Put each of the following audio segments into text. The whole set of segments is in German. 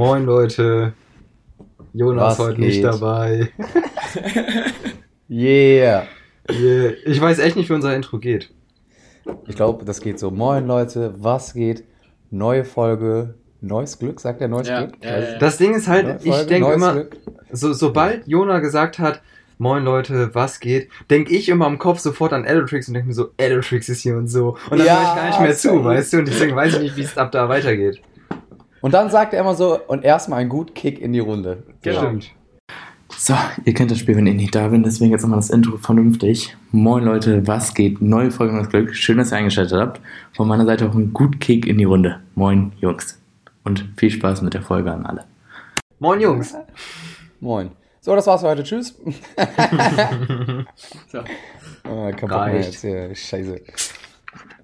Moin Leute. Jonas Was heute nicht geht? dabei. Yeah. Yeah. Ich weiß echt nicht, wie unser Intro geht. Ich glaube, das geht so. Moin Leute, was geht? Neue Folge, neues Glück, sagt er neues Ja, Glück? ja. Das Ding ist halt, Neue ich Folge, denke immer, so, sobald Jona gesagt hat, Moin Leute, was geht, denke ich immer im Kopf sofort an Edotrix und denke mir so, Edotrix ist hier und so. Und dann Ja, höre ich gar nicht mehr zu, weißt du? Und deswegen weiß ich nicht, wie es ab da weitergeht. Und dann sagt er immer so, und erstmal ein gut Kick in die Runde. Genau. Stimmt. So, ihr kennt das Spiel, wenn ich nicht da bin, deswegen jetzt nochmal das Intro vernünftig. Moin Leute, was geht? Neue Folge Neues Glück. Schön, dass ihr eingeschaltet habt. Von meiner Seite auch ein gut Kick in die Runde. Moin Jungs. Und viel Spaß mit der Folge an alle. Moin Jungs. Moin. So, das war's für heute. Tschüss. So. Mehr Reicht. jetzt hier. Scheiße.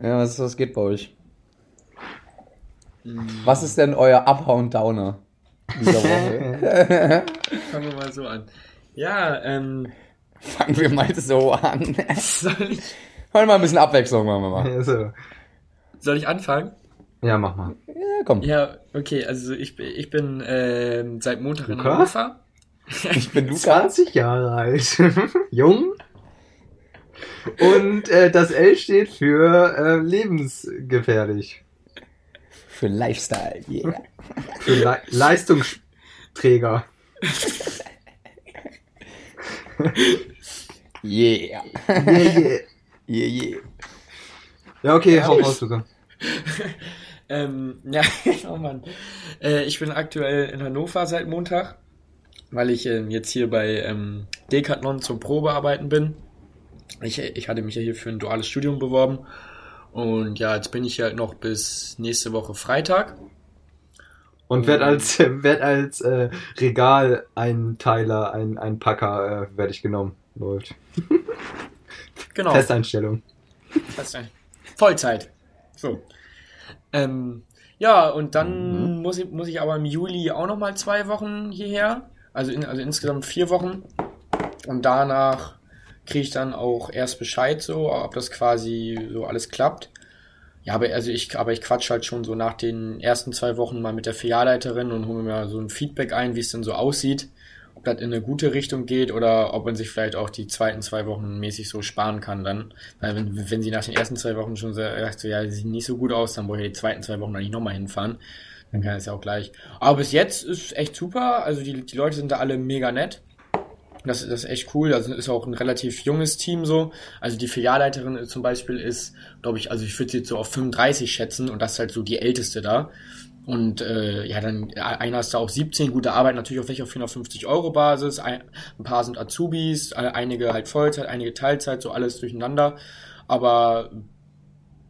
Ja, was, was geht bei euch? Was ist denn euer Upper und Downer dieser Woche? Fangen wir mal so an. Ja, ähm, Fangen wir mal so an. soll ich, Heute mal ein bisschen Abwechslung machen wir mal. Ja, so. soll ich anfangen? ja, mach mal. Ja, komm. Ja, okay, also ich, bin- ich bin ähm, seit Montag in Luca? Hannover. Ich bin Lukas. 20 Jahre alt. Jung. Und äh, das L steht für äh, lebensgefährlich. Für Lifestyle, yeah. Für Le Leistungsträger. Yeah. Yeah, yeah. Yeah, yeah. Ja, okay, Ja, hau ich- raus, Luca. Ähm, ja, oh Mann. Äh, ich bin aktuell in Hannover seit Montag, weil ich ähm, jetzt hier bei ähm, Decathlon zum Probearbeiten bin. Ich, ich hatte mich ja hier für ein duales Studium beworben. Und ja, jetzt bin ich halt noch bis nächste Woche Freitag. Und werd als, werd als äh, Regaleinteiler, ein, ein Packer, äh, werde ich genommen. Läuft. Genau. Festeinstellung. Ein- Vollzeit. So. Ähm, ja, und dann muss, ich, muss ich aber im Juli auch noch mal zwei Wochen hierher. Also, in, also insgesamt vier Wochen. Und danach kriege ich dann auch erst Bescheid, so, ob das quasi so alles klappt. Ja, aber also ich, aber ich quatsch halt schon so nach den ersten zwei Wochen mal mit der Filialleiterin und hole mir so ein Feedback ein, wie es denn so aussieht. Ob das in eine gute Richtung geht oder ob man sich vielleicht auch die zweiten zwei Wochen mäßig so sparen kann dann. Weil wenn, wenn sie nach den ersten zwei Wochen schon sagt, so, ja, sie sieht nicht so gut aus, dann brauche ich die zweiten zwei Wochen eigentlich nochmal hinfahren. Dann kann es ja auch gleich. Aber bis jetzt ist echt super. Also die, die Leute sind da alle mega nett. Das, das ist echt cool. Also ist auch ein relativ junges Team so. Also die Filialleiterin zum Beispiel ist, glaube ich, also ich würde sie jetzt so auf 35 schätzen und das ist halt so die älteste da. Und äh, ja, dann äh, einer ist da auch 17, gute Arbeit natürlich auf welcher auf 450 Euro Basis. Ein, ein paar sind Azubis, äh, einige halt Vollzeit, einige Teilzeit, so alles durcheinander. Aber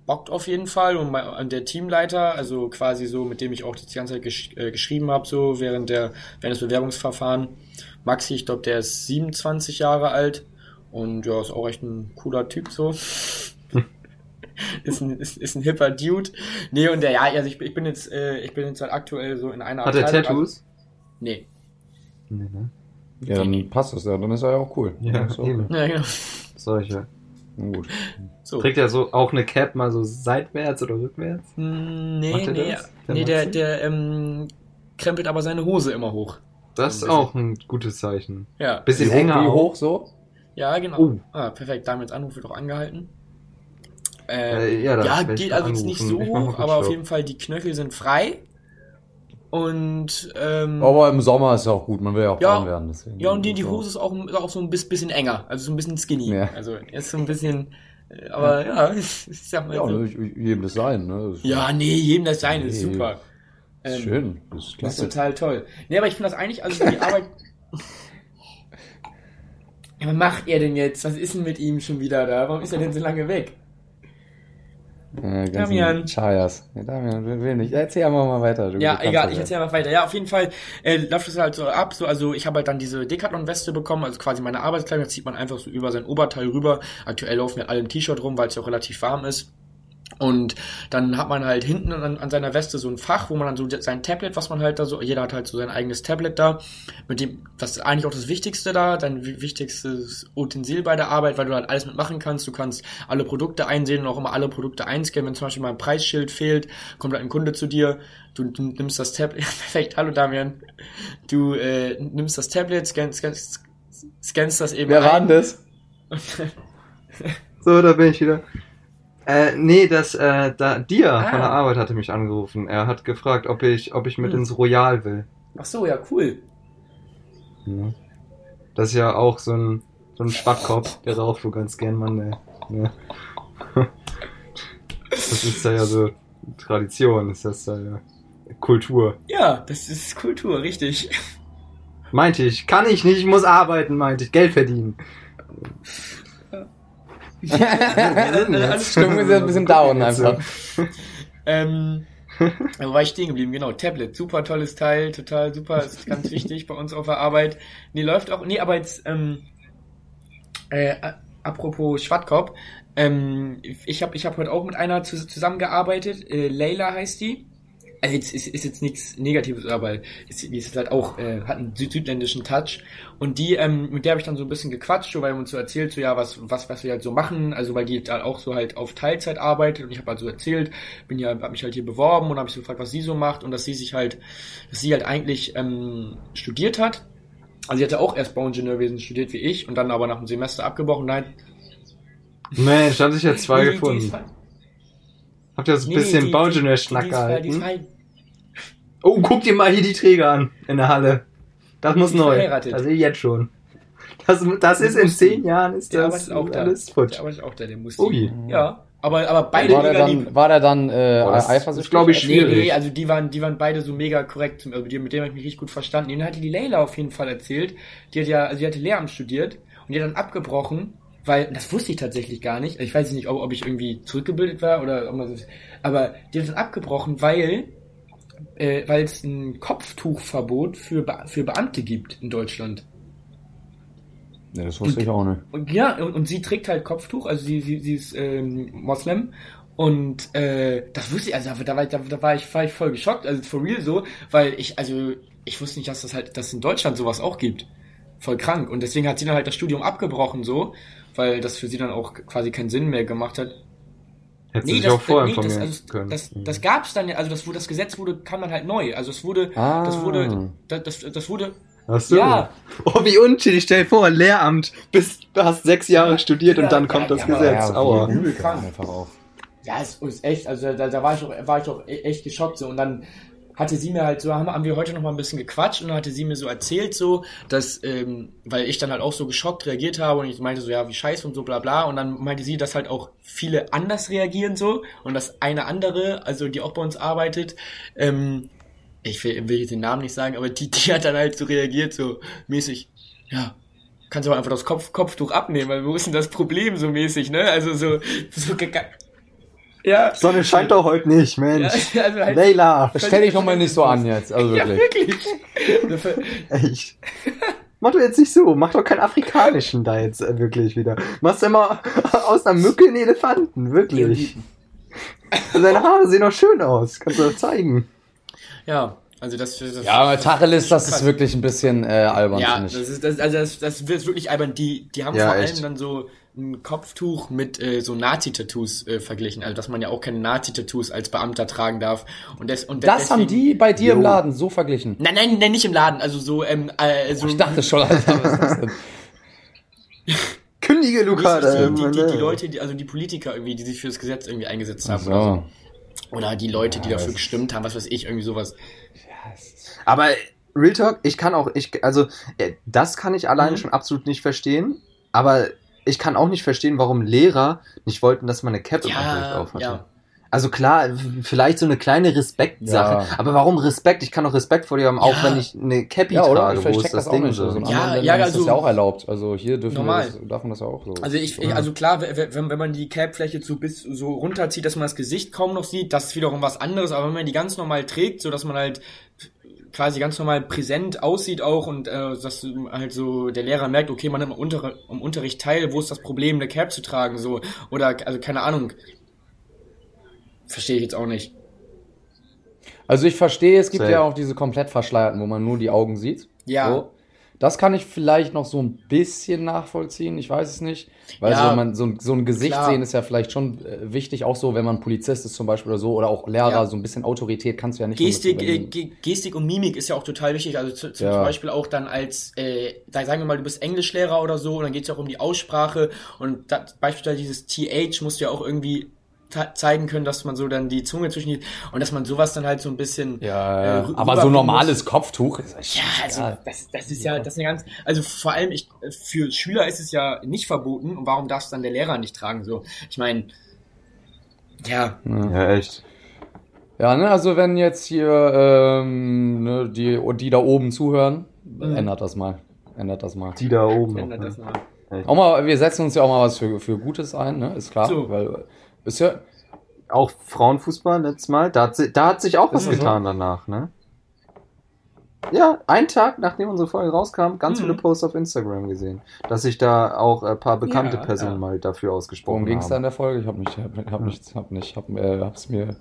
bockt auf jeden Fall und mein, der Teamleiter, also quasi so, mit dem ich auch die ganze Zeit gesch äh, geschrieben habe, so während der während des Bewerbungsverfahren, Maxi, ich glaube, der ist 27 Jahre alt und ja, ist auch echt ein cooler Typ so. ist, ein, ist, ist ein hipper Dude. Nee, und der, ja, also ich, ich bin jetzt, äh, ich bin jetzt halt aktuell so in einer Hat er Tattoos? Also, nee. Nee, ne? Ja, dann passt das ja. Dann ist er ja auch cool. Ja, so. eben. Ja, genau. Solche. Gut. So. Trägt er so auch eine Cap mal so seitwärts oder rückwärts? Hm, Nee, nee, das? Der nee, der, der ähm, krempelt aber seine Hose immer hoch. Das ist auch ein gutes Zeichen. Ja. Bisschen enger wie hoch so? Ja, genau. Oh. Ah, perfekt. Damit Anruf wird auch angehalten. Äh, Äh, ja, ja, geht also jetzt nicht so hoch, aber auf jeden Fall die Knöchel sind frei. Und ähm, Aber im Sommer ist ja auch gut. Man will ja auch Ja. warm werden. Deswegen ja, und die, die. Hose ist auch, ist auch so ein bis- bisschen enger, also so ein bisschen skinny. Ja. Also er ist so ein bisschen, äh, aber ja, ich sag mal Ja, so. jedem das sein. Ne? Das Ja, nee, jedem das sein, ist Nee. super. Ist Ähm, schön. Das ist Das ist total toll. Nee, aber ich finde das eigentlich, also die Arbeit. Ja, was macht er denn jetzt? Was ist denn mit ihm schon wieder da? Warum ist er denn so lange weg? Damian. Chayas. Ja, Damian will, will nicht. Erzähl einfach mal weiter. Du, Ja, du egal, ich ja. erzähle einfach weiter. Ja, auf jeden Fall äh, läuft das halt so ab. So, also ich habe halt dann diese Decathlon-Weste bekommen, also quasi meine Arbeitskleidung, das zieht man einfach so über sein Oberteil rüber. Aktuell laufen wir alle im T-Shirt rum, weil es ja auch relativ warm ist. Und dann hat man halt hinten an, an seiner Weste so ein Fach, wo man dann so sein Tablet, was man halt da so, jeder hat halt so sein eigenes Tablet da, mit dem, das ist eigentlich auch das Wichtigste da, dein wi- wichtigstes Utensil bei der Arbeit, weil du halt alles mitmachen kannst. Du kannst alle Produkte einsehen und auch immer alle Produkte einscannen. Wenn zum Beispiel mal ein Preisschild fehlt, kommt halt ein Kunde zu dir, du, du nimmst das Tablet, perfekt, hallo Damian, du äh, nimmst das Tablet, scannst, scannst, scannst das eben Wer war das? So, da bin ich wieder. Äh, nee, das, äh, da, Dia Ah. von der Arbeit hatte mich angerufen. Er hat gefragt, ob ich, ob ich mit Hm. ins Royal will. Ach so, ja, cool. Ja. Das ist ja auch so ein, so ein Schwachkopf, der raucht wohl ganz gern, Mann, ey. Ja. Das ist da ja so Tradition, ist das da ja Kultur. Ja, das ist Kultur, richtig. Meinte ich, kann ich nicht, ich muss arbeiten, meinte ich, Geld verdienen. Alles Stimmung ist ja ein bisschen down einfach. Ähm, wo war ich stehen geblieben? Genau, Tablet. Super tolles Teil, total super. Ist ganz wichtig bei uns auf der Arbeit. Nee, läuft auch. Nee, aber jetzt, ähm, äh, apropos Schwadkopf. Ähm, ich habe ich hab heute auch mit einer zu, zusammengearbeitet. Äh, Leila heißt die. Also jetzt ist, ist jetzt nichts Negatives, aber ist, ist halt auch, äh, hat einen süd südländischen Touch. Und die, ähm, mit der habe ich dann so ein bisschen gequatscht, so, weil wir uns so erzählt, so ja, was, was, was wir halt so machen, also weil die halt auch so halt auf Teilzeit arbeitet und ich habe halt so erzählt, bin ja, habe mich halt hier beworben und habe ich so gefragt, was sie so macht und dass sie sich halt, dass sie halt eigentlich ähm, studiert hat. Also sie hatte auch erst Bauingenieurwesen studiert wie ich und dann aber nach einem Semester abgebrochen. Nein, Mensch, da haben sich ja zwei gefunden. Ist- Habt ihr so ein nee, bisschen ist- die ist gehalten? halt- Oh, guck dir mal hier die Träger an in der Halle. Das muss Die ist neu. verheiratet. Das sehe ich jetzt schon. Das, das ist in zehn Jahren ist Der das arbeitet auch da. alles futsch. Der arbeitet auch da, der muss Ui. Ja, aber, aber beide War mega lieb. dann, war der dann äh, Boah, das ist, eifersüchtig? glaub ich, Nee, schwierig. nee, also die waren, die waren beide so mega korrekt. Also die, mit dem habe ich mich richtig gut verstanden. Den hatte die Leila auf jeden Fall erzählt. Die hat ja, also die hatte Lehramt studiert und die hat dann abgebrochen, weil, das wusste ich tatsächlich gar nicht. Ich weiß nicht, ob, ob ich irgendwie zurückgebildet war oder ob man das, aber die hat dann abgebrochen, weil, äh, weil es ein Kopftuchverbot für, Be für Beamte gibt in Deutschland. Nee, das wusste ich auch nicht. Und ja, und, und sie trägt halt Kopftuch, also sie, sie, sie ist ähm, Moslem. Und äh, das wusste ich, also da war, ich- da, da war ich, war ich voll geschockt, also for real so, weil ich, also ich wusste nicht, dass das halt, dass in Deutschland sowas auch gibt. Voll krank. Und deswegen hat sie dann halt das Studium abgebrochen so, weil das für sie dann auch quasi keinen Sinn mehr gemacht hat. Hätte sich auch vorher das, informieren also, können. das, das gab's dann ja, also das, wo das Gesetz wurde, kam dann halt neu. Also es wurde, Ah. das wurde, das, das, das wurde, Ach so. ja. Oh, wie unschädlich. Stell dir vor, Lehramt. Bist, du hast sechs Jahre studiert Ja, und dann ja, kommt das ja, Gesetz. Ja, Aua. übel krank. einfach. Ja, es ist echt, also da, da war ich auch, war ich auch e- echt geschockt so und dann hatte sie mir halt so, haben, haben wir heute noch mal ein bisschen gequatscht und dann hatte sie mir so erzählt so, dass, ähm, weil ich dann halt auch so geschockt reagiert habe und ich meinte so, ja, wie scheiße und so bla bla und dann meinte sie, dass halt auch viele anders reagieren so und dass eine andere, also die auch bei uns arbeitet, ähm, ich will, will jetzt den Namen nicht sagen, aber die, die hat dann halt so reagiert, so mäßig, ja, kannst du einfach das Kopf, Kopftuch abnehmen, weil wo ist denn das Problem so mäßig, ne? Also so, so ja. Sonne scheint doch heute nicht, Mensch. Ja, also halt, Leila. Stell dich doch mal nicht so an jetzt, also ja, wirklich. wirklich. Echt. Mach doch jetzt nicht so. Mach doch keinen afrikanischen da jetzt äh, wirklich wieder. Machst immer aus einer Mücke einen Elefanten. Wirklich. Seine Haare sehen doch schön aus. Kannst du doch zeigen. Ja, also das, das Ja, aber Tacheles, das ist wirklich ein bisschen äh, albern, Ja, finde das ist, das, also das, das wird wirklich albern. Die, die haben Ja, vor echt. allem dann so ein Kopftuch mit äh, so Nazi-Tattoos äh, verglichen. Also, dass man ja auch keine Nazi-Tattoos als Beamter tragen darf. Und, des, und Das haben deswegen- die bei dir im Jo. Laden so verglichen. Nein, nein, nein, nicht im Laden. Also so, ähm, äh, so Ich dachte schon, Alter, was ist das denn? Kündige, Luca. die, die, die, die, die ne? Leute, die, also die Politiker irgendwie, die sich für das Gesetz irgendwie eingesetzt haben. So. Oder, so. oder die Leute, die Ja, dafür das- gestimmt haben, was weiß ich, irgendwie sowas. Aber Real Talk, ich kann auch, ich, also, äh, das kann ich alleine Mhm. schon absolut nicht verstehen. Aber ich kann auch nicht verstehen, warum Lehrer nicht wollten, dass man eine Cap im Unterricht Ja, auf hatte. ja. Also klar, vielleicht so eine kleine Respektsache. Ja. Aber warum Respekt? Ich kann auch Respekt vor dir haben, auch Ja. wenn ich eine Cappy Ja, oder? trage, Ich wo ist das das auch Ding nicht. so. Also in Ja, ja, Ländern ist das also- ja auch erlaubt. Also hier dürfen wir Normal. das, darf man das ja auch so. Also ich, Ja. also klar, wenn, wenn wenn man die Capfläche so bis so runterzieht, dass man das Gesicht kaum noch sieht, das ist wiederum was anderes. Aber wenn man die ganz normal trägt, so dass man halt quasi ganz normal präsent aussieht auch und äh, dass halt so der Lehrer merkt, okay, man nimmt am, Unter am Unterricht teil, wo ist das Problem, eine Cap zu tragen, so oder also keine Ahnung. Verstehe ich jetzt auch nicht. Also ich verstehe, es gibt Safe. ja auch diese komplett verschleierten, wo man nur die Augen sieht. Ja. So. Das kann ich vielleicht noch so ein bisschen nachvollziehen, ich weiß es nicht. Weil Ja, so, man, so, ein- so ein Gesicht klar. sehen ist ja vielleicht schon äh, wichtig, auch so, wenn man Polizist ist zum Beispiel oder so, oder auch Lehrer, Ja. so ein bisschen Autorität kannst du ja nicht Gestik, äh, Ge- Gestik und Mimik ist ja auch total wichtig. Also zu, zum Ja. Beispiel auch dann als, äh, da sagen wir mal, du bist Englischlehrer oder so, und dann geht es ja auch um die Aussprache. Und da, beispielsweise dieses TH musst du ja auch irgendwie zeigen können, dass man so dann die Zunge zwischen die und dass man sowas dann halt so ein bisschen Ja, äh, aber so normales muss. Kopftuch ist Ja, also das, das ist ja das ist eine ganz also vor allem ich für Schüler ist es ja nicht verboten und warum darf es dann der Lehrer nicht tragen so ich meine ja Ja, echt. Ja, ne, also wenn jetzt hier ähm, ne, die, die da oben zuhören, Mhm. ändert das mal. Ändert das mal. Die da oben. ändert noch, das ne? mal. Auch mal, wir setzen uns ja auch mal was für, für Gutes ein, ne? Ist klar. So. Weil ist ja. Auch Frauenfußball letztes Mal, da hat, da hat sich auch was das so? getan danach, ne? Ja, einen Tag nachdem unsere Folge rauskam, ganz Mhm. viele Posts auf Instagram gesehen, dass sich da auch ein paar bekannte Ja, Personen ja. mal dafür ausgesprochen Worum ging es da haben. in der Folge? Ich hab nicht, hab, hab nichts, hab nicht, hab, äh, hab's mir.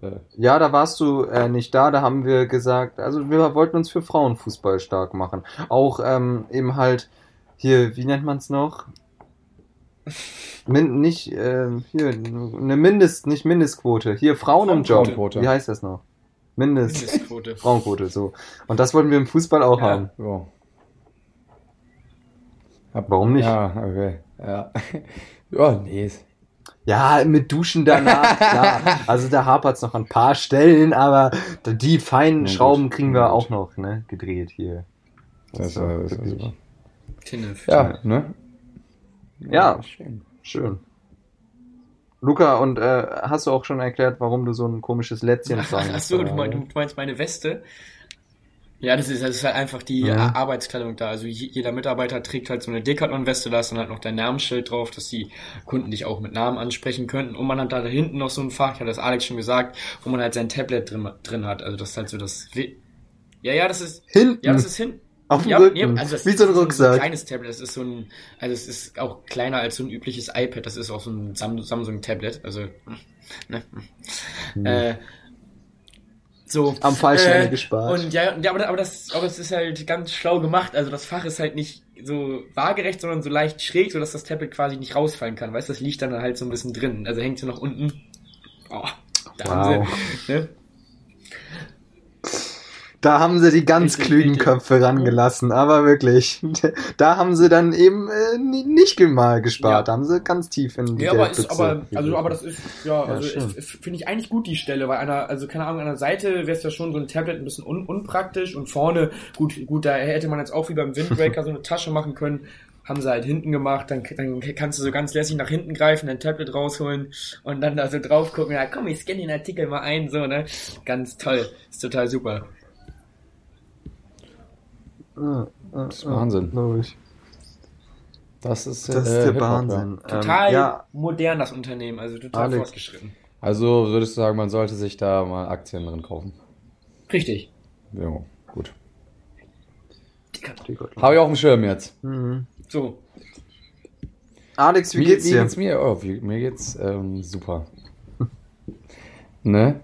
Äh, Ja, da warst du äh, nicht da, da haben wir gesagt, also wir wollten uns für Frauenfußball stark machen. Auch ähm, eben halt hier, wie nennt man es noch? Min nicht, ähm, hier, eine Mindest, nicht Mindestquote. Hier, Frauen im Job. Frauenquote. Wie heißt das noch? Mindest. Mindestquote. Frauenquote, so. Und das wollten wir im Fußball auch Ja. haben. ja. Warum nicht? Ja, okay. Ja. ja, nee. ist- Ja, mit Duschen danach, klar. Also da hapert's noch an ein paar Stellen, aber die feinen gut, Schrauben kriegen wir na auch gut. noch, ne, gedreht hier. Das, äh, ist ja wirklich. super. Tinnef. Ja, ne? Ja. schön. Schön. Luca, und äh, hast du auch schon erklärt, warum du so ein komisches Lätzchen tragen Ach so, du meinst, du meinst meine Weste? Ja, das ist, das ist halt einfach die Mhm. Ar- Arbeitskleidung da. Also je- jeder Mitarbeiter trägt halt so eine Decathlon-Weste, da ist dann halt noch dein Namensschild drauf, dass die Kunden dich auch mit Namen ansprechen könnten. Und man hat da hinten noch so ein Fach, ich hatte das Alex schon gesagt, wo man halt sein Tablet drin, drin hat. Also das ist halt so das... Ja, ja, das ist... Hinten, Ja, das ist hin. Auf dem Ja, Rücken, nee, also das wie so ein ist ein Rucksack. kleines Tablet, das ist so ein, also es ist auch kleiner als so ein übliches iPad, das ist auch so ein Sam Samsung Tablet, also, ne, äh, so. Hm. Am falschen äh, Ende gespart. Und ja, ja aber, aber das, aber es ist halt ganz schlau gemacht, also das Fach ist halt nicht so waagerecht, sondern so leicht schräg, so dass das Tablet quasi nicht rausfallen kann, weißt du, das liegt dann halt so ein bisschen drin, also hängt so nach unten. Oh, da Wow. haben sie, ne? Da haben sie die ganz Richtig, klügen richtig. Köpfe rangelassen, aber wirklich. Da haben sie dann eben äh, ni- nicht mal gespart, Ja. da haben sie ganz tief in die Ja, aber ist, aber, also, aber das ist, ja, Ja, also, finde ich eigentlich gut, die Stelle, weil einer, also, keine Ahnung, an der Seite wäre es ja schon so ein Tablet ein bisschen un, unpraktisch und vorne, gut, gut, da hätte man jetzt auch wie beim Windbreaker so eine Tasche machen können, haben sie halt hinten gemacht, dann, dann kannst du so ganz lässig nach hinten greifen, dein Tablet rausholen und dann da so drauf gucken, ja, komm, ich scanne den Artikel mal ein, so, ne, ganz toll, ist total super. Ah, ah, Das ist ah, Wahnsinn. glaub ich. Das ist, Das ist äh, der Wahnsinn. Ähm, Total ja, modern, das Unternehmen, also total Alex. fortgeschritten. Also würdest du sagen, man sollte sich da mal Aktien drin kaufen? Richtig. Ja, gut. Habe ich auf dem Schirm jetzt. Mhm. So, Alex, wie, geht's wie dir? geht's mir? Oh, wie, mir geht's ähm, super. ne?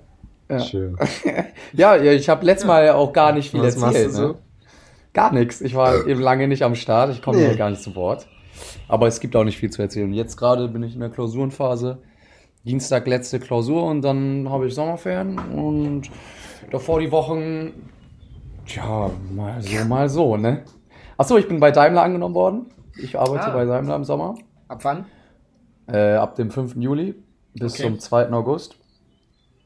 Ja. Schön. Ja, ja, ich habe letztes Mal auch gar nicht viel Was machst erzählt. du so? Gar nichts. Ich war eben lange nicht am Start. Ich komme Nee. hier gar nicht zu Wort. Aber es gibt auch nicht viel zu erzählen. Jetzt gerade bin ich in der Klausurenphase. Dienstag letzte Klausur und dann habe ich Sommerferien und davor die Wochen, tja, mal so, mal so, ne? Achso, ich bin bei Daimler angenommen worden. Ich arbeite Ah. bei Daimler im Sommer. ab wann? Äh, ab dem 5. Juli bis Okay. zum 2. August.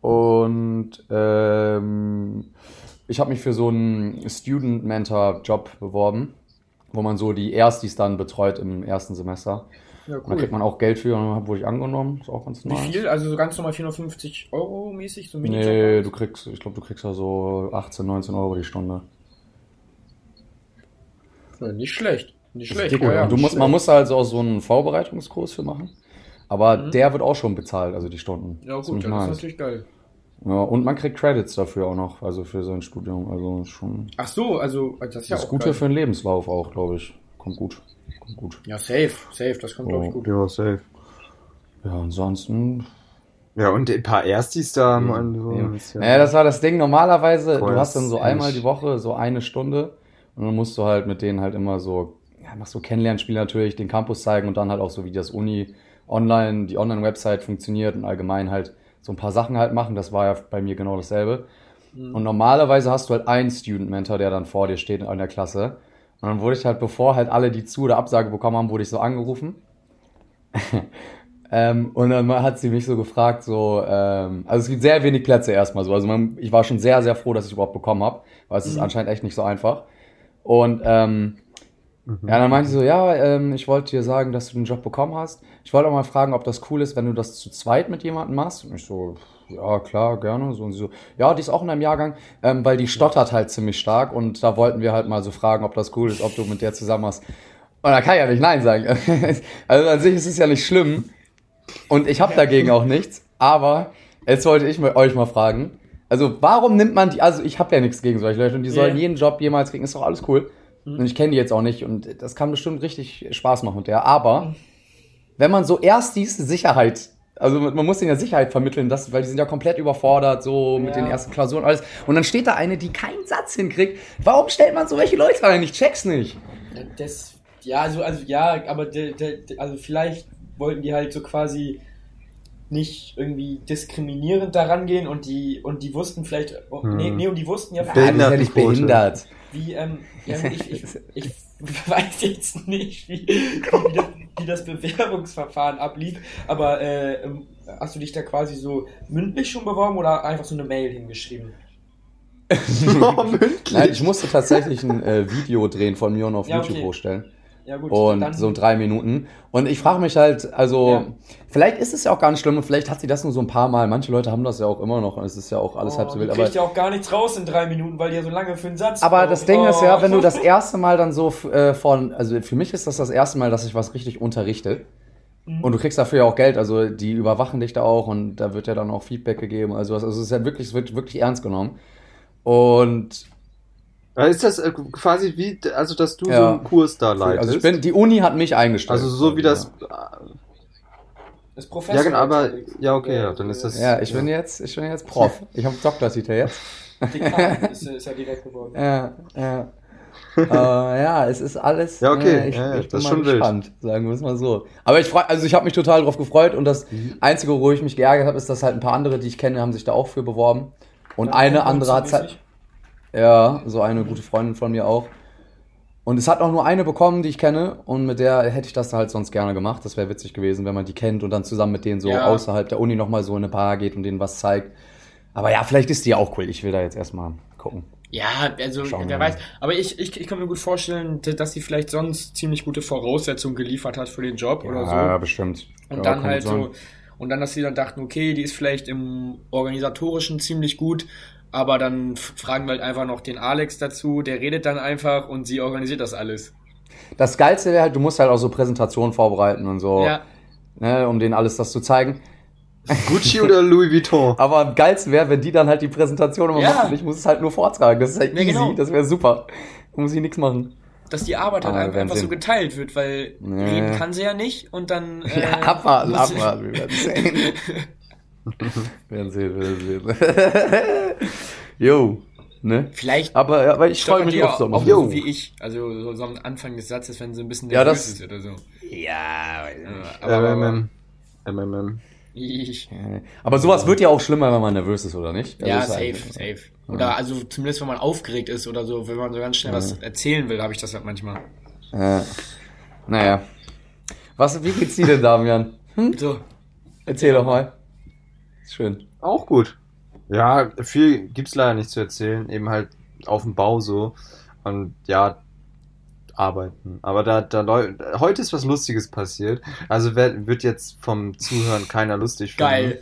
Und ähm, ich habe mich für so einen Student Mentor Job beworben, wo man so die Erstis dann betreut im ersten Semester. Ja, Und Da kriegt man auch Geld für und dann wurde ich angenommen. Ist auch ganz Wie nice. viel? Also so ganz normal 450 Euro mäßig? So? Nee, du kriegst, ich glaube, du kriegst ja so 18, 19 Euro die Stunde. Ja, nicht schlecht. Nicht Das schlecht. cool. ja, du musst, man muss also auch so einen Vorbereitungskurs für machen. Aber Mhm. der wird auch schon bezahlt, also die Stunden. Ja, gut, dann ist natürlich geil. Ja, und man kriegt Credits dafür auch noch, also für sein Studium. Also schon. Ach so, also das ist ja Das ist auch gut geil. für den Lebenslauf auch, glaube ich. Kommt gut. Kommt gut. Ja, safe, safe, das kommt, glaube ich, gut. Ja, safe. Ja, ansonsten. Ja, und ein paar Erstis da. Und so. eben. Ist ja- Naja, das war das Ding. Normalerweise, Voll, du hast dann so das einmal die Woche so eine Stunde und dann musst du halt mit denen halt immer so, ja, machst so Kennenlernspiele natürlich, den Campus zeigen und dann halt auch so, wie das Uni online, die Online-Website funktioniert und allgemein halt so ein paar Sachen halt machen. Das war ja bei mir genau dasselbe. Und normalerweise hast du halt einen Student-Mentor, der dann vor dir steht in einer Klasse. Und dann wurde ich halt, bevor halt alle die Zu- oder Absage bekommen haben, wurde ich so angerufen. ähm, und dann hat sie mich so gefragt, so, ähm, also es gibt sehr wenig Plätze erstmal so. Also man, ich war schon sehr, sehr froh, dass ich überhaupt bekommen habe, weil es ist anscheinend echt nicht so einfach. Und ähm, ja, dann meinte sie so, ja, ähm, ich wollte dir sagen, dass du den Job bekommen hast. Ich wollte auch mal fragen, ob das cool ist, wenn du das zu zweit mit jemandem machst. Und ich so, ja, klar, gerne. So, und sie so, ja, die ist auch in einem Jahrgang, ähm, weil die stottert halt ziemlich stark und da wollten wir halt mal so fragen, ob das cool ist, ob du mit der zusammen hast. Und da kann ich ja nicht Nein sagen. also an sich ist es ja nicht schlimm und ich habe dagegen auch nichts, aber jetzt wollte ich euch mal fragen, also warum nimmt man die, also ich habe ja nichts gegen solche Leute und die sollen Ja. jeden Job jemals kriegen, ist doch alles cool. Und ich kenne die jetzt auch nicht und das kann bestimmt richtig Spaß machen mit der. Aber wenn man so erst diese Sicherheit, also man muss denen ja Sicherheit vermitteln, dass, weil die sind ja komplett überfordert, so mit Ja. den ersten Klausuren und alles. Und dann steht da eine, die keinen Satz hinkriegt. Warum stellt man solche Leute rein? Ich check's nicht. Das, ja, also, also ja, aber de, de, also vielleicht wollten die halt so quasi nicht irgendwie diskriminierend daran gehen und die und die wussten vielleicht oh, Hm. nee, nee und die wussten ja ist ja nicht behindert. wie ähm, ja, ich, ich, ich weiß jetzt nicht wie, wie, das, wie das Bewerbungsverfahren ablief, aber äh, ähm, hast du dich da quasi so mündlich schon beworben oder einfach so eine Mail hingeschrieben? oh, mündlich. Nein, ich musste tatsächlich ein äh, Video drehen von mir und auf Ja, YouTube okay. hochstellen. Ja gut, Und dann so drei Minuten. Und ich frage mich halt, also, Ja. vielleicht ist es ja auch gar nicht schlimm und vielleicht hat sie das nur so ein paar Mal. Manche Leute haben das ja auch immer noch und es ist ja auch alles halb so oh, wild. du Aber, kriegst ja auch gar nichts raus in drei Minuten, weil die ja so lange für einen Satz aber brauchen. das Ding ist ja, Oh. wenn du das erste Mal dann so äh, von, also für mich ist das das erste Mal, dass ich was richtig unterrichte. Mhm. Und du kriegst dafür ja auch Geld, also die überwachen dich da auch und da wird ja dann auch Feedback gegeben. Also, also es ist ja wirklich, es wird wirklich ernst genommen. Und Ist das äh, quasi wie, also dass du Ja. so einen Kurs da leitest? also ich bin, die Uni hat mich eingestellt. also so wie das. Das Professor. Ja, genau, aber ja, okay, ja, dann ist das. Ja, ich bin jetzt, ich bin jetzt Prof. Ich habe Doktortitel jetzt. Dekan ist, ist ja direkt geworden. Ja, ja. äh, ja, es ist alles. Ja, okay, äh, ich, ja, ja, ich bin das ist mal schon wild. gespannt, sagen wir es mal so. Aber ich freu, also ich habe mich total drauf gefreut und das Einzige, wo ich mich geärgert habe, ist, dass halt ein paar andere, die ich kenne, haben sich da auch für beworben. Und eine andere hat halt, ja, so eine gute Freundin von mir auch. Und es hat auch nur eine bekommen, die ich kenne. Und mit der hätte ich das halt sonst gerne gemacht. Das wäre witzig gewesen, wenn man die kennt und dann zusammen mit denen so Ja. außerhalb der Uni nochmal so in eine Bar geht und denen was zeigt. Aber ja, vielleicht ist die auch cool. Ich will da jetzt erstmal gucken. Ja, also Schauen wer mal. weiß. Aber ich, ich, ich kann mir gut vorstellen, dass sie vielleicht sonst ziemlich gute Voraussetzungen geliefert hat für den Job oder so. bestimmt. Und Ja, dann halt so, und dann, dass sie dann dachten, okay, die ist vielleicht im Organisatorischen ziemlich gut, aber dann fragen wir halt einfach noch den Alex dazu, der redet dann einfach und sie organisiert das alles. Das Geilste wäre halt, du musst halt auch so Präsentationen vorbereiten und so, Ja, ne, um denen alles das zu zeigen. Gucci oder Louis Vuitton? Aber am geilsten wäre, wenn die dann halt die Präsentation immer Ja. machen. Ich muss es halt nur vortragen. Das ist halt Ja, easy. genau. Das wäre super. Da muss ich nichts machen. dass die Arbeit halt einfach, einfach so geteilt wird, weil Nee. reden kann sie ja nicht und dann. Äh, Ja, abwarten, abwarten. Wir werden sehen. werden sehen, werden sehen. Jo, ne? Vielleicht Aber, aber ich freue mich auf auch, Sommer. auch so wie ich. Also so, so am Anfang des Satzes, wenn sie ein bisschen Ja, nervös das- ist oder so. Ja, Aber, aber, MMM. MMM. ich, aber sowas wird ja auch schlimmer, wenn man nervös ist, oder nicht? ja, Also ist safe, halt- safe. Oder also zumindest, wenn man aufgeregt ist oder so, wenn man so ganz schnell was erzählen will, habe ich das halt manchmal. Ja. Naja. Was, wie geht's dir denn, Damian? Hm? So, Erzähl doch mal. Schön. Auch gut. Ja, viel gibt's leider nicht zu erzählen. Eben halt auf dem Bau so. Und ja, arbeiten. Aber da, da heute ist was Lustiges passiert. Also wird jetzt vom Zuhören keiner lustig finden. geil.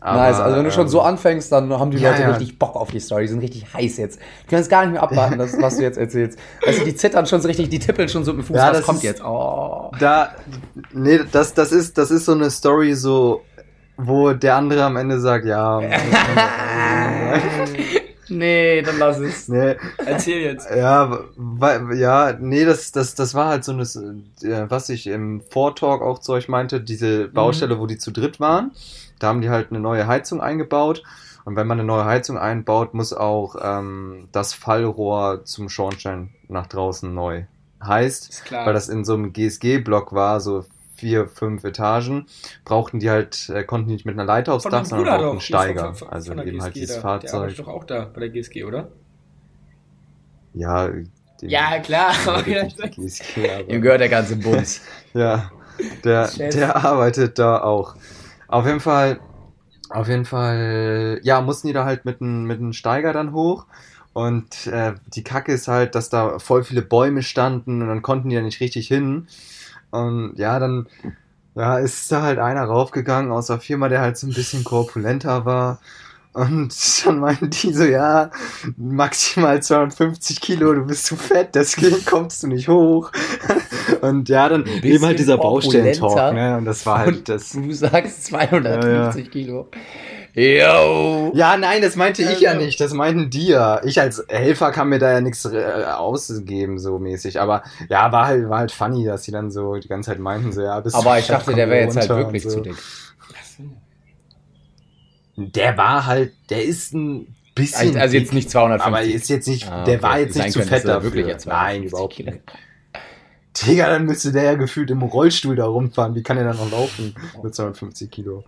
Aber, nice, also wenn du schon ähm, so anfängst, dann haben die ja, Leute ja. richtig Bock auf die Story, die sind richtig heiß jetzt. Die können es gar nicht mehr abwarten, das, was du jetzt erzählst. Also die zittern schon so richtig, die tippeln schon so mit dem Fuß, Ja, was das kommt ist- jetzt? Oh. Da, nee, das, das ist, das ist so eine Story so, wo der andere am Ende sagt, ja. nee, dann lass es. nee, Erzähl jetzt. ja, weil, ja, nee, das, das, das war halt so eine, äh, was ich im Vortalk auch zu euch meinte, diese Baustelle, wo die zu dritt waren. da haben die halt eine neue Heizung eingebaut. Und wenn man eine neue Heizung einbaut, muss auch ähm, das Fallrohr zum Schornstein nach draußen neu. Heißt, weil das in so einem GSG-Block war, so vier, fünf Etagen, brauchten die halt, äh, konnten die nicht mit einer Leiter aufs von Dach, sondern Bruder brauchten einen Steiger. von- von- also von der eben halt dieses da. Der arbeitet Fahrzeug. doch auch da bei der GSG, oder? Ja, Ja, klar. GSG, Ihm gehört der ganze Bums. Ja, der, der arbeitet da auch. Auf jeden Fall, auf jeden Fall, ja, mussten die da halt mit einem mit einem Steiger dann hoch. Und äh, die Kacke ist halt, dass da voll viele Bäume standen und dann konnten die ja nicht richtig hin. Und ja, dann ja, ist da halt einer raufgegangen aus der Firma, der halt so ein bisschen korpulenter war. Und dann meinten die so, ja, maximal 250 Kilo, du bist zu fett, deswegen kommst du nicht hoch. Und ja, dann eben halt dieser. Baustellentalk, ne? Und das war halt das. Du sagst 250 Kilo. Yo! Ja, nein, das meinte ich ja nicht, das meinten die ja. Ich als Helfer kann mir da ja nichts äh, ausgeben, so mäßig. Aber ja, war halt, war halt funny, dass die dann so die ganze Zeit meinten, so, ja, bist du Aber ich dachte, der wäre jetzt halt wirklich so. zu dick. Der war halt, der ist ein bisschen. Also, also jetzt nicht 250. Aber ist jetzt nicht, Ah, der okay. war jetzt Sein nicht zu fett er dafür. wirklich jetzt Nein, 250 überhaupt Kilo. nicht. Digga, dann müsste der ja gefühlt im Rollstuhl da rumfahren. Wie kann der dann noch laufen mit 250 Kilo?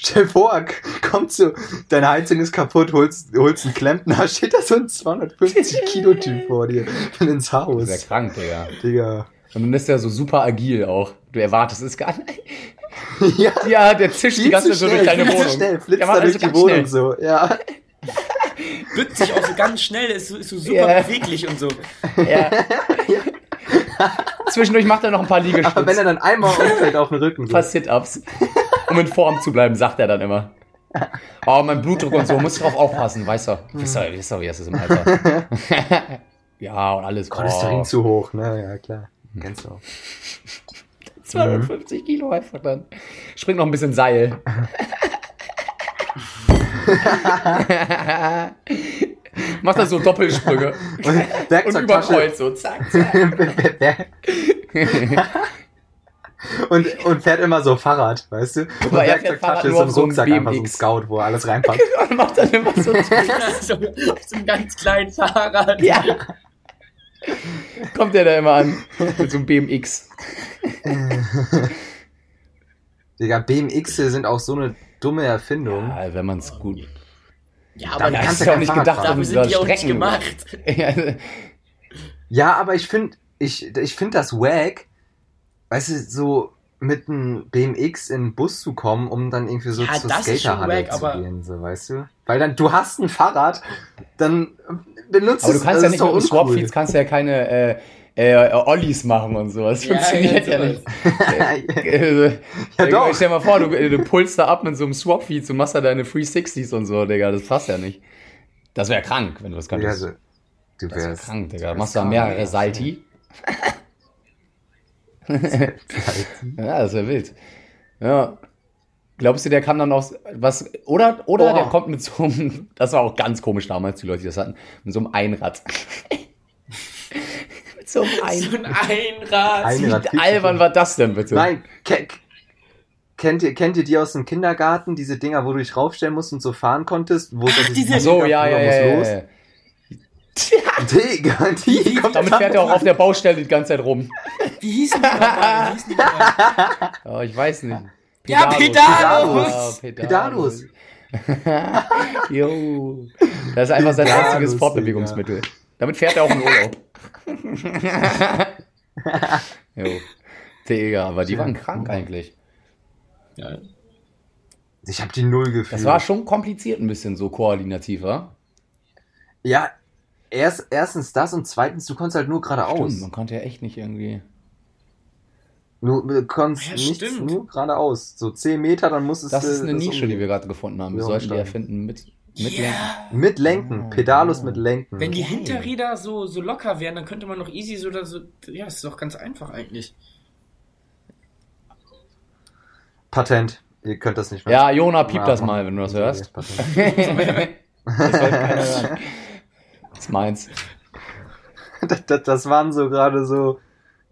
Stell dir vor, k- kommt so, deine Heizung ist kaputt, holst, holst einen Klempner, steht da so ein 250 Kilo Typ vor dir und ins Das Haus. ist ja krank, Digga. Digga. Und dann ist der so super agil auch. Du erwartest es gar nicht. Ja, Ja, der zischt die ganze Zeit so durch schnell, deine viel zu Wohnung. schnell, flitzt Der da durch alles die Wohnung schnell. so, ja. Bückt sich auch so ganz schnell, ist so, ist so super Ja. beweglich und so. Ja. Zwischendurch macht er noch ein paar Liegestütze. Aber wenn er dann einmal umfällt auf den Rücken, so. paar Sit-Ups, um in Form zu bleiben, sagt er dann immer. Oh, mein Blutdruck und so, muss ich drauf aufpassen, weißt du. Wisst ihr, wisst ihr, wie das ist im Alter. ja, und alles. Cholesterin Oh, zu hoch, ne, ja klar. Kennst du auch. 250 Kilo einfach dann. Springt noch ein bisschen Seil. Macht er so Doppelsprünge. Und Und über Werkzeugtasche. Kreuz so, zack, zack. und, und fährt immer so Fahrrad, weißt du? Und Aber er Werkzeugtasche ist im auf so Rucksack einfach so ein. Scout, wo er alles reinpackt. Und macht dann immer so so, auf so einem ganz kleinen Fahrrad. Ja. Kommt der da immer an mit so einem BMX. Digga, BMX sind auch so eine dumme Erfindung. Ja, wenn man es gut. Ja, Da aber Ja, kannst es du ist ja auch nicht Fahrrad gedacht, dafür sind die auch nicht gemacht. Ja, Ja, aber ich finde, ich, ich finde das wack, weißt du, so mit einem BMX in den Bus zu kommen, um dann irgendwie so Ja, zur das Skaterhalle wack, zu aber- gehen, so, weißt du? Weil dann, du hast ein Fahrrad, dann benutzt aber du es, kannst das ja nicht mit. Swapfeeds kannst ja keine äh, äh, Ollies machen und so. Das Ja, funktioniert ja, ja, nicht. ja, ja, doch. Stell dir mal vor, du, du pulst da ab mit so einem Swapfeed und machst da deine 360s und so, Digga. Das passt ja nicht. Das wäre krank, wenn du das Ja, könntest. also, du das wäre wärst krank, Digga. wärst Machst du da krank, mehrere ja. Salti. Ja, das wäre wild. Ja. Glaubst du, der kann dann auch was, oder, oder Oh. der kommt mit so einem, das war auch ganz komisch damals, die Leute, die das hatten, mit so einem Einrad. mit so einem So Einrad. ein Einrad. Einrad. Wie albern war das denn bitte? Nein, ke kennt ihr, kennt ihr die aus dem Kindergarten, diese Dinger, wo du dich raufstellen musst und so fahren konntest? Wo Ach, diese- so, ja, ja, ja, ja, ja. Digga, die kommt Damit fährt er auch auf der Baustelle die ganze Zeit rum. Wie hießen die nochmal? Die nochmal? Oh, ich weiß nicht. Ja, Pedalus. Ja, Pedalus. Jo. Das ist einfach sein Pedalus, einziges Fortbewegungsmittel. Damit fährt er auch in Urlaub. jo. Digga, aber die waren krank eigentlich. Ja. Ich hab die null gefühlt. Das war schon kompliziert ein bisschen so koordinativer. Ja, erst, erstens das und zweitens, du konntest halt nur geradeaus. Stimmt, man konnte ja echt nicht irgendwie. Du du konntest Ja, stimmt. nur geradeaus. So 10 Meter, dann musstest Das du. ist eine das Nische, um- die wir gerade gefunden haben. Wir Ja, sollten die erfinden mit, mit Ja. Lenken. Mit Lenken. Pedalus mit Lenken. Wenn die Hinterräder so, so locker wären, dann könnte man noch easy so oder so. Ja, ist doch ganz einfach eigentlich. Patent. Ihr könnt das nicht mehr. Ja, Jona, piep das mal, wenn du das hörst. Patent. Das. Das ist meins. das, das, das waren so gerade so.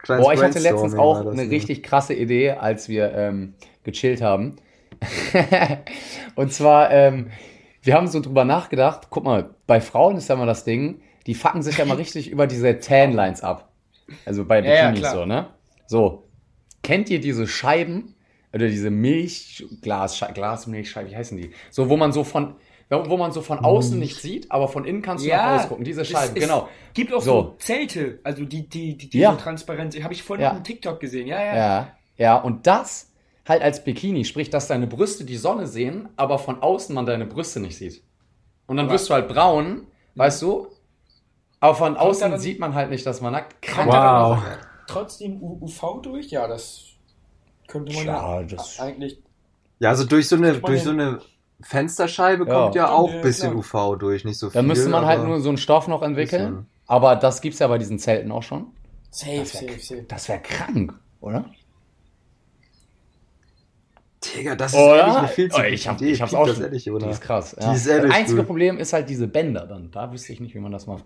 Boah, ich hatte letztens auch das, eine ja. richtig krasse Idee, als wir ähm, gechillt haben. und zwar, ähm, wir haben so drüber nachgedacht, guck mal, bei Frauen ist ja mal das Ding, die fucken sich ja mal richtig über diese Tan-Lines ab. Also bei Ja, ja, Bikinis klar. so, ne? So. Kennt ihr diese Scheiben oder diese Milch, Glas, Glasmilchscheiben, wie heißen die? So, wo man so von, wo man so von außen nicht sieht, aber von innen kannst du nach rausgucken. Diese Scheiben, ist- genau. Gibt auch So. so, Zelte, also die, die, die, die Ja. so transparent. Habe ich vorhin Ja. auf dem TikTok gesehen. Ja, ja. Ja, ja, und das halt als Bikini, sprich, dass deine Brüste die Sonne sehen, aber von außen man deine Brüste nicht sieht. Und dann Aber- wirst du halt braun, weißt du? Aber von außen dann- sieht man halt nicht, dass man nackt Kommt krank da Wow. trotzdem UV durch? Ja, das könnte man Ja, ja, das- eigentlich. Ja, also durch so eine, durch so eine Fensterscheibe Ja. kommt ja auch Ja, ein bisschen klar. UV durch, nicht so viel. Da müsste man halt nur so einen Stoff noch entwickeln. Bisschen. Aber das gibt's ja bei diesen Zelten auch schon. Safe, Das wär- safe, safe. Das wäre krank, oder? Digga, das ist Oder? eine viel zu Oh, ich, hab, Idee. ich hab's auch das schon. ehrlich, Die oder? ist krass. Die Ja. ist ehrlich das einzige gut. Problem ist halt diese Bänder dann. Da wüsste ich nicht, wie man das macht.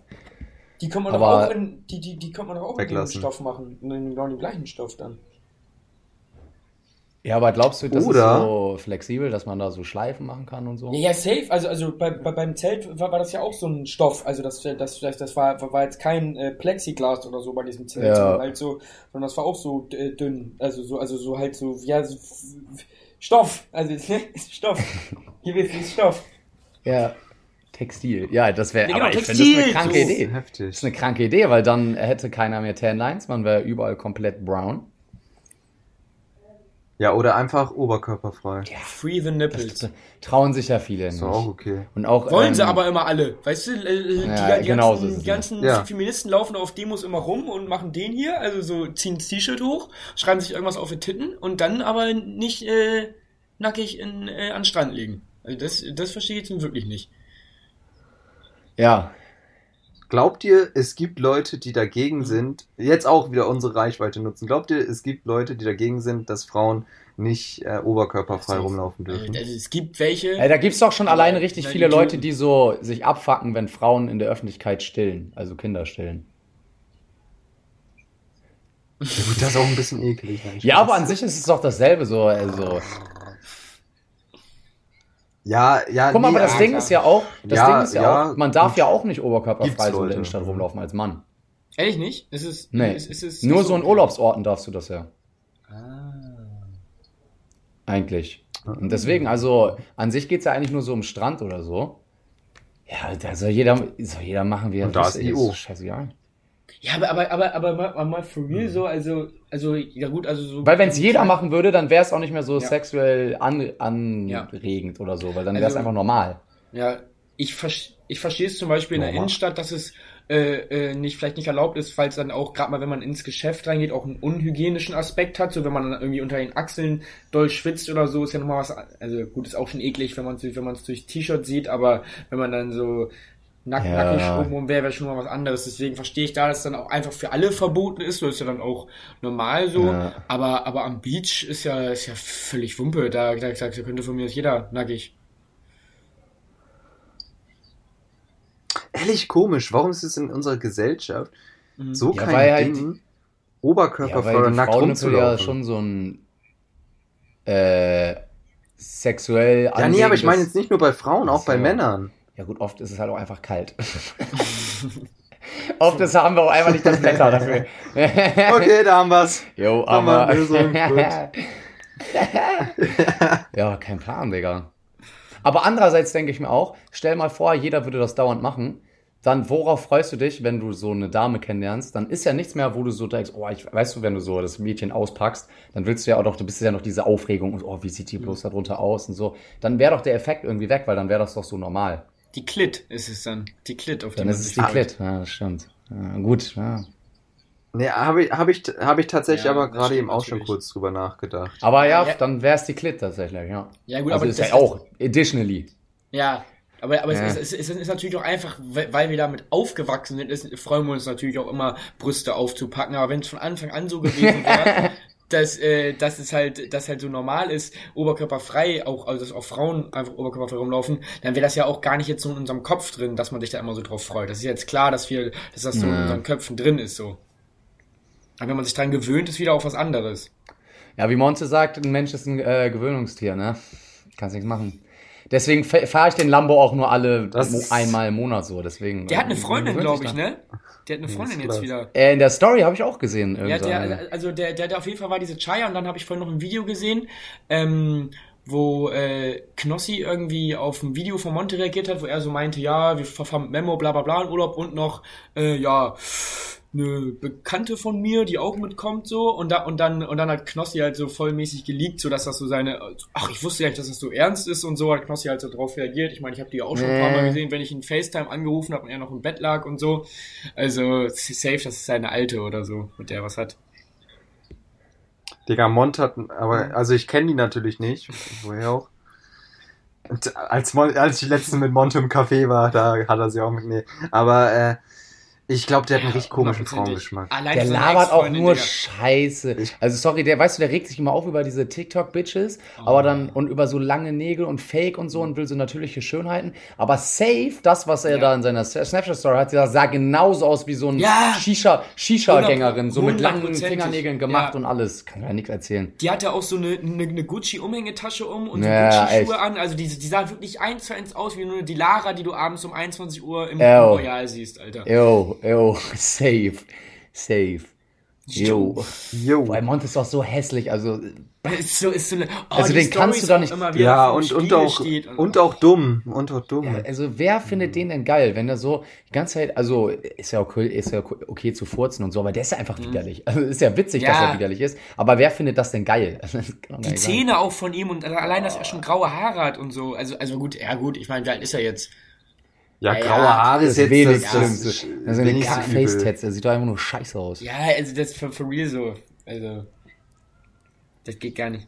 Die kann man doch auch in, die, die, die kann man auch in dem Weglassen. Stoff machen. In dem, genau dem gleichen Stoff dann. Ja, aber glaubst du, das Oder- ist so flexibel, dass man da so Schleifen machen kann und so? Ja, ja, safe. Also, also bei, bei, beim Zelt war, war das ja auch so ein Stoff. Also das, das, das, das war, war jetzt kein äh, Plexiglas oder so bei diesem Zelt, Ja. sondern halt so, sondern das war auch so äh, dünn. Also so, also so halt so, ja, so Stoff. Also? Ist Stoff. Hier wird es Stoff. Ja. Textil. Ja, das wäre, Ja, genau, aber ich finde das eine kranke so. Idee. Das Heftig. ist eine kranke Idee, weil dann hätte keiner mehr Tan Lines, man wäre überall komplett brown. Ja, oder einfach oberkörperfrei. Free the nipples. Das trauen sich ja viele Ist nicht. auch okay. Und auch, Wollen ähm, sie aber immer alle. Weißt du, äh, die, Ja, die genau so ganzen, es. die ganzen Ja. Feministen laufen auf Demos immer rum und machen den hier, also so ziehen das T-Shirt hoch, schreiben sich irgendwas auf die Titten und dann aber nicht äh, nackig in, äh, an den Strand liegen. Also das, das verstehe ich jetzt nun wirklich nicht. Ja, Glaubt ihr, es gibt Leute, die dagegen sind, jetzt auch wieder unsere Reichweite nutzen, glaubt ihr, es gibt Leute, die dagegen sind, dass Frauen nicht äh, oberkörperfrei rumlaufen dürfen? Also es gibt welche. Ey, da gibt's doch schon alleine richtig viele Idioten. Leute, die so sich abfacken, wenn Frauen in der Öffentlichkeit stillen, also Kinder stillen. Ja, gut, das ist auch ein bisschen eklig. Nein, Ja, aber an sich ist es doch dasselbe so, also. Ja, ja, Guck mal, nee, aber das ah, Ding klar. ist ja auch, das Ja, Ding ist ja, ja, auch, man darf ja auch nicht oberkörperfrei so in der. Innenstadt rumlaufen als Mann. Ehrlich nicht? Es ist, Nee, es, es ist nur ist so in. Urlaubsorten darfst du das ja. Ah. Eigentlich. Und deswegen, also an sich geht's ja eigentlich nur so um Strand oder so. Ja, da soll jeder, soll jeder machen, wie er Und da ist lustig IO. Scheißegal. Ja, aber, aber, aber, aber mal, mal for real so, also, also, ja gut, also so. Weil wenn es jeder machen würde, dann wäre es auch nicht mehr so Ja. sexuell an, anregend oder so, weil dann wäre es Also- einfach normal. Ja, ich, ver- ich verstehe es zum Beispiel in der Normal. Innenstadt, dass es äh, äh, nicht vielleicht nicht erlaubt ist, falls dann auch gerade mal, wenn man ins Geschäft reingeht, auch einen unhygienischen Aspekt hat, so wenn man dann irgendwie unter den Achseln doll schwitzt oder so, ist ja nochmal was, also gut, ist auch schon eklig, wenn man es wenn man es durch T-Shirt sieht, aber wenn man dann so nack, Ja. nackig oben wäre, wäre schon mal was anderes. Deswegen verstehe ich da, dass dann auch einfach für alle verboten ist, so ist ja dann auch normal so. Ja. Aber, aber am Beach ist ja, ist ja völlig Wumpe, da, da, da könnte von mir aus jeder nackig. Ehrlich komisch, warum ist es in unserer Gesellschaft Mhm. so Ja, kein halt Ding, Ja, weil oder die nackt Frauennippel ja rumzulaufen? schon so ein äh, sexuell ja, nee, aber ich meine jetzt nicht nur bei Frauen, auch bei. Männern. Ja gut, oft ist es halt auch einfach kalt. oft ist, haben wir auch einfach nicht das Wetter dafür. Okay, da haben wir's. Jo, Haben wir aber... Lösung, gut. ja, kein Plan, Digga. Aber andererseits denke ich mir auch, stell mal vor, jeder würde das dauernd machen. Dann, worauf freust du dich, wenn du so eine Dame kennenlernst? Dann ist ja nichts mehr, wo du so denkst, oh, ich, weißt du, wenn du so das Mädchen auspackst, dann willst du ja auch doch, du bist ja noch diese Aufregung und, oh, wie sieht die bloß darunter aus und so. Dann wäre doch der Effekt irgendwie weg, weil dann wäre das doch so normal. Die Klit ist es dann. Die Klit, auf die Dann man ist es die. Klit. Ja, das stimmt. Ja, gut, ja. Nee, habe ich, hab ich, hab ich tatsächlich Ja, aber gerade eben auch schon natürlich. kurz drüber nachgedacht. Aber ja, Ja. dann wäre es die Klit tatsächlich, ja. Ja, gut, also aber ist das ja auch, additionally. Ja, aber, aber Ja. Es, ist, es, ist, es ist natürlich auch einfach, weil weil wir damit aufgewachsen sind, ist, freuen wir uns natürlich auch immer, Brüste aufzupacken. Aber wenn es von Anfang an so gewesen wäre, dass, äh, dass es halt, dass halt so normal ist, oberkörperfrei, auch, also dass auch Frauen einfach oberkörperfrei rumlaufen, dann wäre das ja auch gar nicht jetzt so in unserem Kopf drin, dass man sich da immer so drauf freut. Das ist jetzt klar, dass wir, dass das so in Ja. unseren Köpfen drin ist, so. Aber wenn man sich dran gewöhnt, ist wieder auch was anderes. Ja, wie Monte sagt, ein Mensch ist ein äh, Gewöhnungstier, ne? kannst nichts machen. Deswegen fahre ich den Lambo auch nur alle Das mo einmal im Monat so. Deswegen. Der hat eine äh, Freundin, glaube ich, ne? Der hat eine Freundin jetzt wieder. Äh, in der Story habe ich auch gesehen. Ja, der, also der, der, der auf jeden Fall war diese Chaya und dann habe ich vorhin noch ein Video gesehen, ähm, wo äh, Knossi irgendwie auf ein Video von Monte reagiert hat, wo er so meinte, ja, wir verfahren Memo, bla bla bla in Urlaub und noch, äh, ja, eine Bekannte von mir, die auch mitkommt so und da und dann und dann hat Knossi halt so vollmäßig geleakt, so dass das so seine ach ich wusste ja nicht, dass das so ernst ist und so hat Knossi halt so drauf reagiert. Ich meine, ich habe die ja auch schon ein paar Mal gesehen, wenn ich ihn FaceTime angerufen habe und er noch im Bett lag und so. Also safe, das ist seine alte oder so, mit der er was hat. Digga, Mont hat, aber, also ich kenne die natürlich nicht. Woher auch? Und als, Mon, als ich letztens mit Monte im Café war, da hat er sie auch mit, nee. Aber, äh, ich glaube, der hat einen richtig komischen. Frauengeschmack. Allein Der labert auch nur Digga. Scheiße. Also sorry, der weißt du, der regt sich immer auf über diese TikTok-Bitches, Oh. aber dann und über so lange Nägel und Fake und so und will so natürliche Schönheiten. Aber safe, das, was er Ja. da in seiner Snapchat-Story hat, sah genauso aus wie so ein Ja. Shisha, Shisha-Gängerin, so mit langen. Fingernägeln gemacht Ja. und alles. Kann ja nichts erzählen. Die hatte auch so eine, eine, eine Gucci-Umhängetasche um und so Ja, Gucci-Schuhe echt. an. Also die, die sah wirklich eins zu eins aus wie nur die Lara, die du abends um 21 Uhr im Ew. Royal siehst, Alter. Yo, yo, safe, safe. Yo. Jo. Boah, Mont ist doch so hässlich, also Ist so, ist so eine, oh, Also den kannst Storys du doch auch nicht- Ja, und, und auch, steht und auch dumm. Und auch dumm. Also wer findet den denn geil, wenn er so die ganze Zeit, also ist ja okay, ist ja okay zu furzen und so, aber der ist ja einfach widerlich. Also ist ja witzig, dass Mhm. Ja. er widerlich ist, aber wer findet das denn geil? Das Die. Zähne auch von ihm und allein, dass er schon graue Haare hat und so. Also, also gut, ja gut, ich meine, wie alt ist er jetzt? Ja, Ja, graue Haare Das ist jetzt wenig das, Schlimmste. das, Das ist eine wenigste face Übel. tats der sieht doch einfach nur scheiße aus. Ja, also das für, for real so. Also, das geht gar nicht.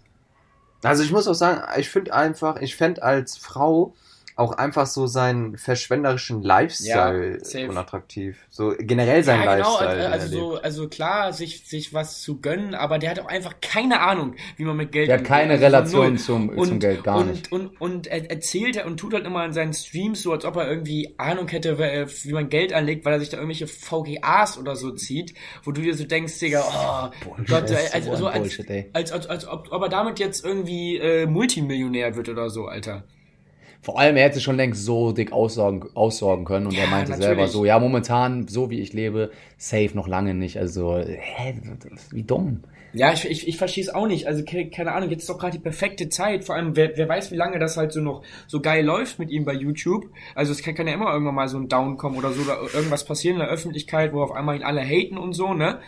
Also ich muss auch sagen, ich finde einfach, ich fände als Frau auch einfach so seinen verschwenderischen Lifestyle Ja, unattraktiv. So generell sein ja, genau, Lifestyle. also, er also, so, lebt. also klar, sich, sich was zu gönnen, aber der hat auch einfach keine Ahnung, wie man mit Geld Der hat keine Also Relation zum- zum Geld, gar und, nicht. Und, und, er erzählt er und tut halt immer in seinen Streams so, als ob er irgendwie Ahnung hätte, wer- wie man Geld anlegt, weil er sich da irgendwelche VGAs oder so zieht, wo du dir so denkst, Digga, oh Gott, das ist also, so als, Bullshit, ey. als, als, als ob, ob er damit jetzt irgendwie äh, Multimillionär wird oder so, Alter. Vor allem, er hätte schon längst so dick aussorgen, aussorgen können und Ja, er meinte natürlich. selber so, ja, momentan, so wie ich lebe, safe noch lange nicht. Also, hä, wie dumm. Ja, ich, ich, ich verstehe es auch nicht. Also ke- keine Ahnung, jetzt ist doch gerade die perfekte Zeit. Vor allem, wer, wer weiß, wie lange das halt so noch so geil läuft mit ihm bei YouTube. Also es kann, kann ja immer irgendwann mal so ein Down kommen oder so, oder irgendwas passieren in der Öffentlichkeit, wo auf einmal ihn alle haten und so, ne?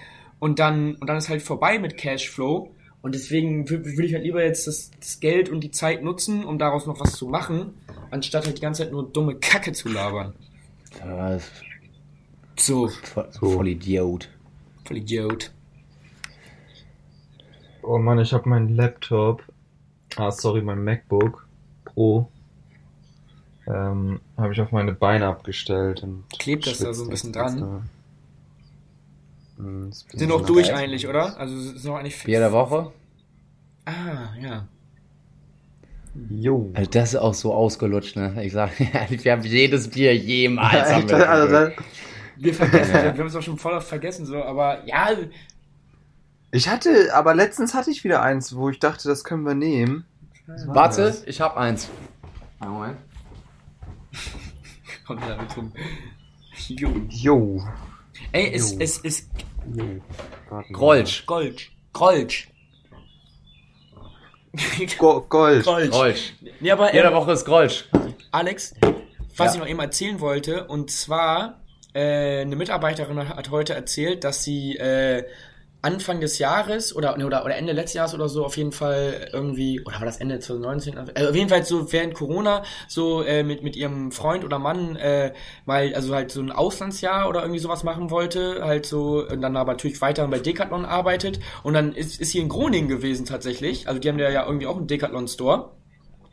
Und dann, und dann ist halt vorbei mit Cashflow. Und deswegen wü- würde ich halt lieber jetzt das, das Geld und die Zeit nutzen, um daraus noch was zu machen, anstatt halt die ganze Zeit nur dumme Kacke zu labern. Ja, So, voll, voll Idiot. voll Idiot. Oh Mann, ich habe meinen Laptop. Ah, sorry, mein MacBook Pro. Ähm, habe ich auf meine Beine abgestellt und Klebt das da so ein bisschen dran? Hm, Sind noch- durch geil. eigentlich, oder? Also sind auch eigentlich Bier der Woche? Ah, ja. Jo. Also das ist auch so ausgelutscht, ne? Ich sag, wir haben jedes Bier jemals. haben wir also. Wir vergessen, wir haben es auch schon voll oft vergessen, so, aber ja, ich hatte, aber letztens hatte ich wieder eins, wo ich dachte, das können wir nehmen. Warte, das? ich hab eins. Moment. kommt da mit rum. Jo. Jo. Ey, es, Jo. es ist jo. Grolsch. Gold. Gold. Go Gold. Gold. Grolsch. Nee, aber ähm, Woche ist Grolsch. Alex, was Ja. ich noch eben erzählen wollte, und zwar, äh, eine Mitarbeiterin hat heute erzählt, dass sie äh, Anfang des Jahres oder, oder, oder Ende letzten Jahres oder so auf jeden Fall irgendwie, oder war das Ende 2019? Also auf jeden Fall so während Corona so äh, mit, mit ihrem Freund oder Mann äh, mal, also halt so ein Auslandsjahr oder irgendwie sowas machen wollte, halt so, und dann aber natürlich weiter bei Decathlon arbeitet und dann ist, ist sie in Groningen gewesen tatsächlich, also die haben ja irgendwie auch einen Decathlon-Store.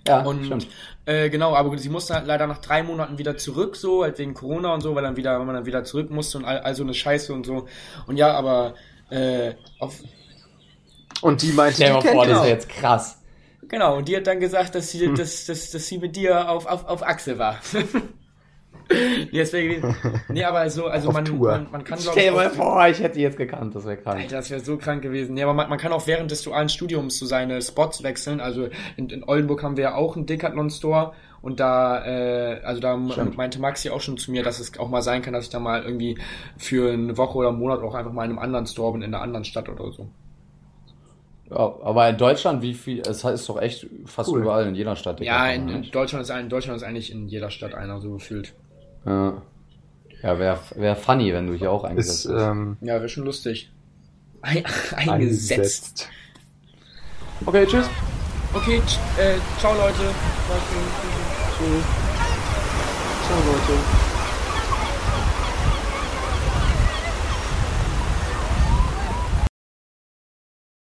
Ja, Und äh, genau, aber sie musste halt leider nach drei Monaten wieder zurück, so, halt wegen Corona und so, weil dann wieder, weil man dann wieder zurück musste und all, all so eine Scheiße und so. Und ja, aber äh, auf, Und die meinte, Stell dir die mal kennt vor, das ist jetzt krass. genau, und die hat dann gesagt, dass sie, dass, dass, dass sie mit dir auf, auf, auf Achse war. wäre gewesen. Nee, aber so, also man, man, man kann glaube Stell mal vor, ich hätte die jetzt gekannt, das wäre krank. Alter, das wäre so krank gewesen. Nee, aber man, man kann auch während des dualen Studiums so seine Spots wechseln. Also in, in Oldenburg haben wir ja auch einen Decathlon-Store und da, äh, also da Stimmt. meinte Maxi auch schon zu mir, dass es auch mal sein kann, dass ich da mal irgendwie für eine Woche oder einen Monat auch einfach mal in einem anderen Store bin, in einer anderen Stadt oder so. Ja, aber in Deutschland, wie viel, es ist doch echt fast Cool. überall in jeder Stadt. Ja, in, in? Deutschland ist ein, in Deutschland ist eigentlich in jeder Stadt einer so gefühlt. Ja, ja wäre wär funny, wenn du hier auch eingesetzt Ist bist. ähm, Ja, wäre schon lustig. Ein, eingesetzt. eingesetzt. Okay, tschüss. Okay, tsch- äh, ciao Leute. War schön. Ciao, Leute.